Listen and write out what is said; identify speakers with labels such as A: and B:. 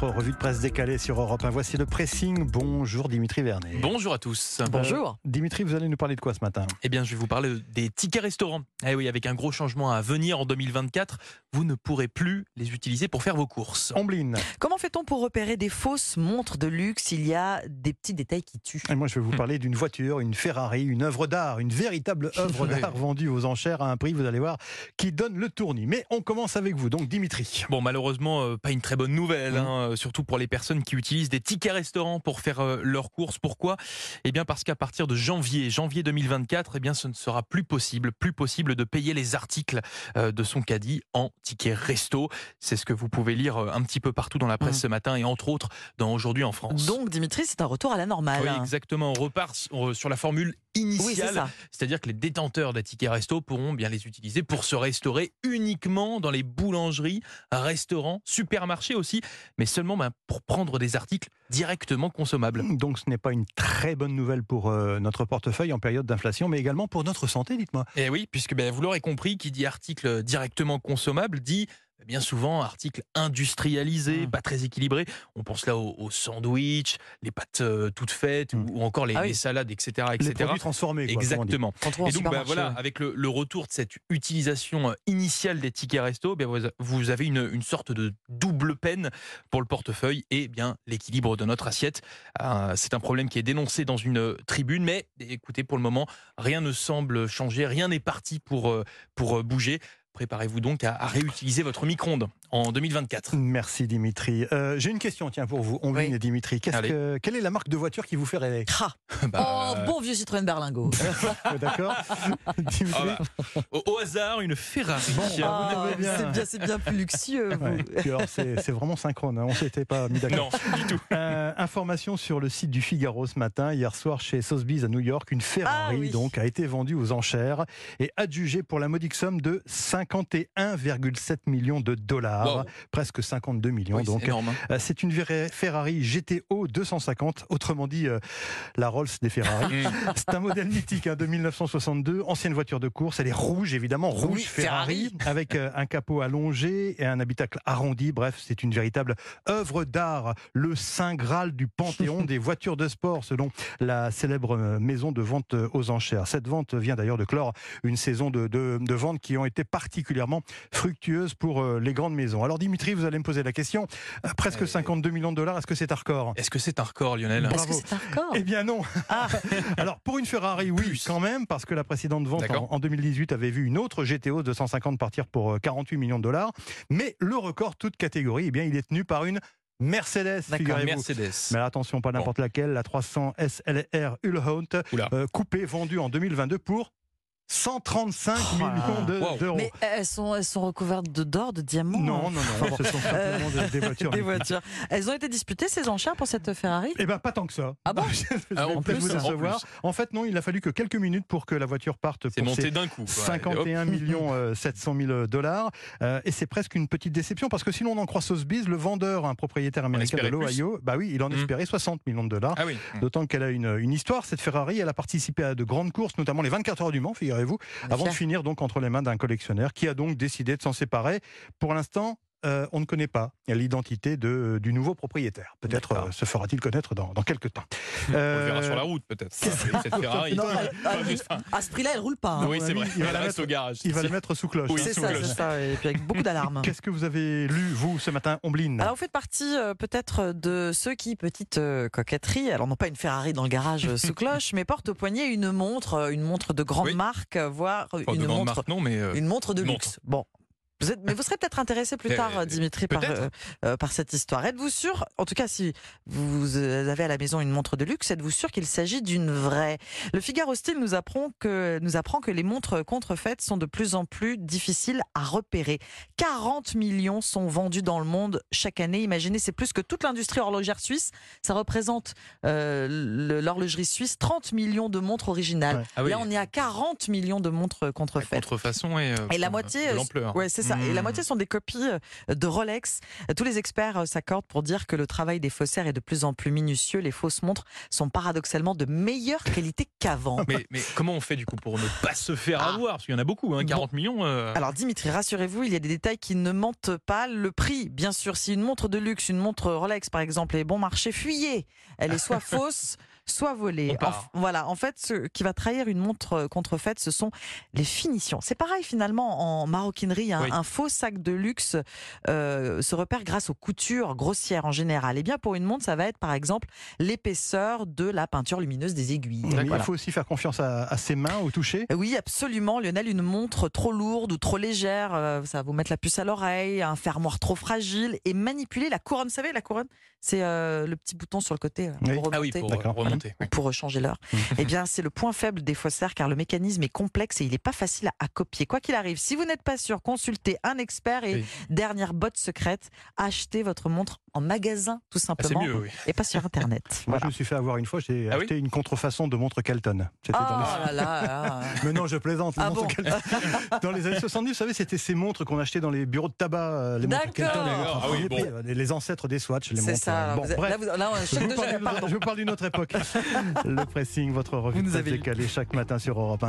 A: votre revue de presse décalée sur Europe 1. Voici le pressing. Bonjour Dimitri Vernet.
B: Bonjour à tous.
C: Bonjour.
A: Dimitri, vous allez nous parler de quoi ce matin?
B: Eh bien, je vais vous parler des tickets restaurants. Eh oui, avec un gros changement à venir en 2024, vous ne pourrez plus les utiliser pour faire vos courses.
A: Ombline.
C: Comment fait-on pour repérer des fausses montres de luxe? Il y a des petits détails qui tuent.
A: Et moi, je vais vous parler d'une voiture, une Ferrari, une œuvre d'art, une véritable œuvre d'art vendue aux enchères à un prix, vous allez voir, qui donne le tournis. Mais on commence avec vous, donc Dimitri.
B: Bon, malheureusement, euh, pas une très bonne nouvelle,
A: Mhm.
B: Hein, euh, surtout pour les personnes qui utilisent des tickets restaurants pour faire euh, leurs courses. Pourquoi? Eh bien, parce qu'à partir de janvier, janvier 2024, eh bien, ce ne sera plus possible, plus possible de payer les articles euh, de son caddie en tickets resto. C'est ce que vous pouvez lire un petit peu partout dans la presse
C: Mhm.
B: ce matin et entre autres dans Aujourd'hui en France.
C: Donc, Dimitri, c'est un retour à la normale.
B: oui, exactement. On repart sur la formule initiale. C'est-à-dire que les détenteurs des tickets resto pourront bien les utiliser pour se restaurer uniquement dans les boulangeries, restaurants, supermarchés aussi, mais seulement ben, pour prendre des articles directement consommables.
A: Donc ce n'est pas une très bonne nouvelle pour euh, notre portefeuille en période d'inflation, mais également pour notre santé, dites-moi.
B: Et oui, puisque ben, vous l'aurez compris, qui dit article directement consommable dit bien souvent article industrialisé,
A: Mm.
B: pas très équilibré. On pense là aux, aux sandwichs, les pâtes euh, toutes faites
A: Mm.
B: ou, ou encore les,
C: Ah oui.
B: les salades, etc.
A: Les
B: etc.
A: produits transformés, quoi.
B: Exactement. Et donc, bah, voilà, avec le, le retour de cette utilisation euh, initiale des tickets resto, ben, vous- avez une, une sorte de double peine pour le portefeuille et bien l'équilibre de notre assiette. Euh, C'est un problème qui est dénoncé dans une euh, tribune, mais écoutez, pour le moment, rien ne semble changer, rien n'est parti pour, pour bouger. Préparez-vous donc à, à réutiliser votre micro-ondes en 2024.
A: Merci Dimitri. Euh, J'ai une question, tiens, pour vous, Ombline
C: Oui.
A: et Dimitri. Que, quelle est la marque de voiture qui vous fait rêver?
C: Ah.
B: Bah,
C: oh, bon vieux Citroën Berlingot.
A: Ouais, D'accord
B: ah bah, au, au hasard, une Ferrari.
A: Bon,
C: Ah,
A: bien.
C: c'est bien, c'est bien plus luxueux.
A: Ouais. C'est vraiment synchrone, hein, on s'était pas mis d'accord.
B: Non, du tout.
A: Euh, information sur le site du Figaro ce matin. Hier soir, chez Sotheby's à New York, une Ferrari
C: Ah oui.
A: donc a été vendue aux enchères et adjugée pour la modique somme de 51,7 millions de dollars,
B: Wow.
A: presque 52 millions.
B: Oui, c'est
A: donc,
B: hein.
A: euh, c'est une Ferrari GTO 250, autrement dit euh, la Rolls des Ferrari.
B: Mm.
A: C'est un modèle mythique hein, de 1962, ancienne voiture de course. Elle est rouge, évidemment, rouge
C: Oui,
A: Ferrari,
C: Ferrari.
A: avec euh, un capot allongé et un habitacle arrondi. Bref, c'est une véritable œuvre d'art, le saint graal du panthéon des voitures de sport, selon la célèbre maison de vente aux enchères. Cette vente vient d'ailleurs de clore une saison de, de, de ventes qui ont été particulièrement fructueuses pour euh, les grandes maisons. Alors Dimitri, vous allez me poser la question. Euh, presque
B: Euh,
A: 52 millions de dollars, est-ce que c'est un record?
B: Est-ce que c'est un record, Lionel?
C: Est-ce
A: Bravo.
C: que c'est un record?
A: Eh bien non.
C: Ah.
A: Alors pour une Ferrari, oui,
B: Plus.
A: quand même, parce que la précédente vente en, en 2018 avait vu une autre GTO 250 partir pour euh, 48 millions de dollars. Mais le record, toute catégorie, eh bien, il est tenu par une Mercedes,
C: D'accord.
A: figurez-vous.
B: Mercedes.
A: Mais attention, pas n'importe laquelle, la 300 SLR euh, coupée, vendue en 2022 pour 135
C: Oh là
A: millions de-.
B: Wow.
A: d'euros.
C: Mais elles sont, elles sont recouvertes de d'or, de diamants.
A: Non, non, non, ce sont simplement des, des voitures.
C: Des voitures. Elles ont été disputées, ces enchères, pour cette Ferrari?
A: Eh ben pas tant que ça.
C: Ah bon?
A: Je vais
B: Ah, en plus,
A: vous
B: en
A: décevoir.
B: plus.
A: En fait, non, il a fallu que quelques minutes pour que la voiture parte
B: C'est
A: pour
B: monté
A: ses
B: d'un coup. quoi.
A: 51 millions euh, 700 000 dollars. Euh, et c'est presque une petite déception parce que si l'on en croit Sotheby's, le vendeur, un propriétaire américain de l'Ohio, bah oui, il en
B: Mm.
A: espérait 60 millions de dollars.
B: Ah oui.
A: D'autant qu'elle a une, une histoire, cette Ferrari. Elle a participé à de grandes courses, notamment les 24 heures du Mans, figurez-vous, avant de finir donc entre les mains d'un collectionneur qui a donc décidé de s'en séparer. Pour l'instant, euh, on ne connaît pas l'identité de, du nouveau propriétaire. Peut-être euh, se fera-t-il connaître dans, dans quelques temps.
B: On le
A: Euh,
B: verra sur la route peut-être. Cette Ferrari.
C: Non, elle- elle- À ce prix-là, elle roule pas. hein.
B: Oui, c'est vrai.
A: il va la mettre-
B: au garage.
A: Il va le mettre sous cloche.
B: Oui,
A: hein.
C: C'est
B: sous
C: ça,
B: cloche.
C: c'est ça. Et puis avec beaucoup d'alarmes.
A: Qu'est-ce que vous avez lu, vous, ce matin, Ombline
C: Alors vous faites partie euh, peut-être de ceux qui, petite euh, coquetterie, alors non pas une Ferrari dans le garage euh, sous cloche, mais portent au poignet une montre, euh, une montre de grande
B: Oui.
C: marque, euh, voire
B: Enfin,
C: une montre,
B: marque, non, mais. euh,
C: une montre de
B: montre.
C: luxe. Bon. Vous êtes, mais vous serez peut-être intéressé plus
B: Euh,
C: tard, euh, Dimitri, par, euh, euh, par cette histoire. Êtes-vous sûr, en tout cas si vous euh, avez à la maison une montre de luxe, êtes-vous sûr qu'il s'agit d'une vraie? Le Figaro Style nous apprend, que, nous apprend que les montres contrefaites sont de plus en plus difficiles à repérer. 40 millions sont vendus dans le monde chaque année. Imaginez, c'est plus que toute l'industrie horlogère suisse. Ça représente euh, l'horlogerie suisse 30 millions de montres originales.
A: Ouais.
B: Ah oui.
C: Là, on est à 40 millions de montres contrefaites.
B: Contrefaçon et. euh,
C: Et la moitié. Ouais, c'est ça. Et la
B: Mmh.
C: moitié sont des copies euh, de Rolex. Euh, Tous les experts euh, s'accordent pour dire que le travail des faussaires est de plus en plus minutieux. Les fausses montres sont paradoxalement de meilleure qualité qu'avant.
B: Mais, mais comment on fait du coup pour ne pas se faire
C: Ah.
B: avoir? Parce qu'il y en a beaucoup, hein, 40 millions. euh,
C: Alors Dimitri, rassurez-vous, il y a des détails qui ne mentent pas. Le prix, bien sûr, si une montre de luxe, une montre Rolex par exemple, est bon marché, fuyez. Elle est soit fausse, soit volée. En- voilà, en fait, ce qui va trahir une montre contrefaite, ce sont les finitions. C'est pareil finalement en maroquinerie. hein.
B: Oui.
C: Un faux sac de luxe euh, se repère grâce aux coutures grossières en général. Et bien pour une montre, ça va être par exemple l'épaisseur de la peinture lumineuse des aiguilles.
A: Mais
C: Voilà.
A: Il faut aussi faire confiance à, à ses mains au toucher.
C: Oui, absolument, Lionel. Une montre trop lourde ou trop légère, euh, ça va vous mettre la puce à l'oreille, un fermoir trop fragile et manipuler la couronne. Vous savez, la couronne, c'est euh, le petit bouton sur le côté euh,
A: Oui.
C: pour
B: Ah oui,
C: remonter.
B: pour remonter.
C: ou pour changer l'heure. eh bien, c'est le point faible des faussaires car le mécanisme est complexe et il n'est pas facile à, à copier. Quoi qu'il arrive, si vous n'êtes pas sûr, consultez un expert et
B: Oui.
C: dernière botte secrète, achetez votre montre en magasin tout
B: Ah, c'est
C: simplement
B: mieux, oui.
C: et pas sur internet.
A: Moi,
C: Voilà.
A: je me suis fait avoir une fois, j'ai
B: Ah oui
A: acheté une contrefaçon de montre Kelton. C'était
C: Oh
A: dans les-
C: là là, là.
A: Mais non, je plaisante.
C: Ah bon.
A: Dans les années 70, vous savez, c'était ces montres qu'on achetait dans les bureaux de tabac. euh, Les montres
C: D'accord.
A: Kelton, les montres
B: Ah bon.
A: euh, les, les ancêtres des Swatch, les
C: C'est
A: montres.
C: ça. Alors
A: Bon,
C: vous êtes-
A: bref.
C: là, vous- là, un
A: Je vous, parle d'une autre- je vous parle d'une autre époque. Le pressing, votre revue
C: Vous
A: de décalée chaque matin sur Europe 1.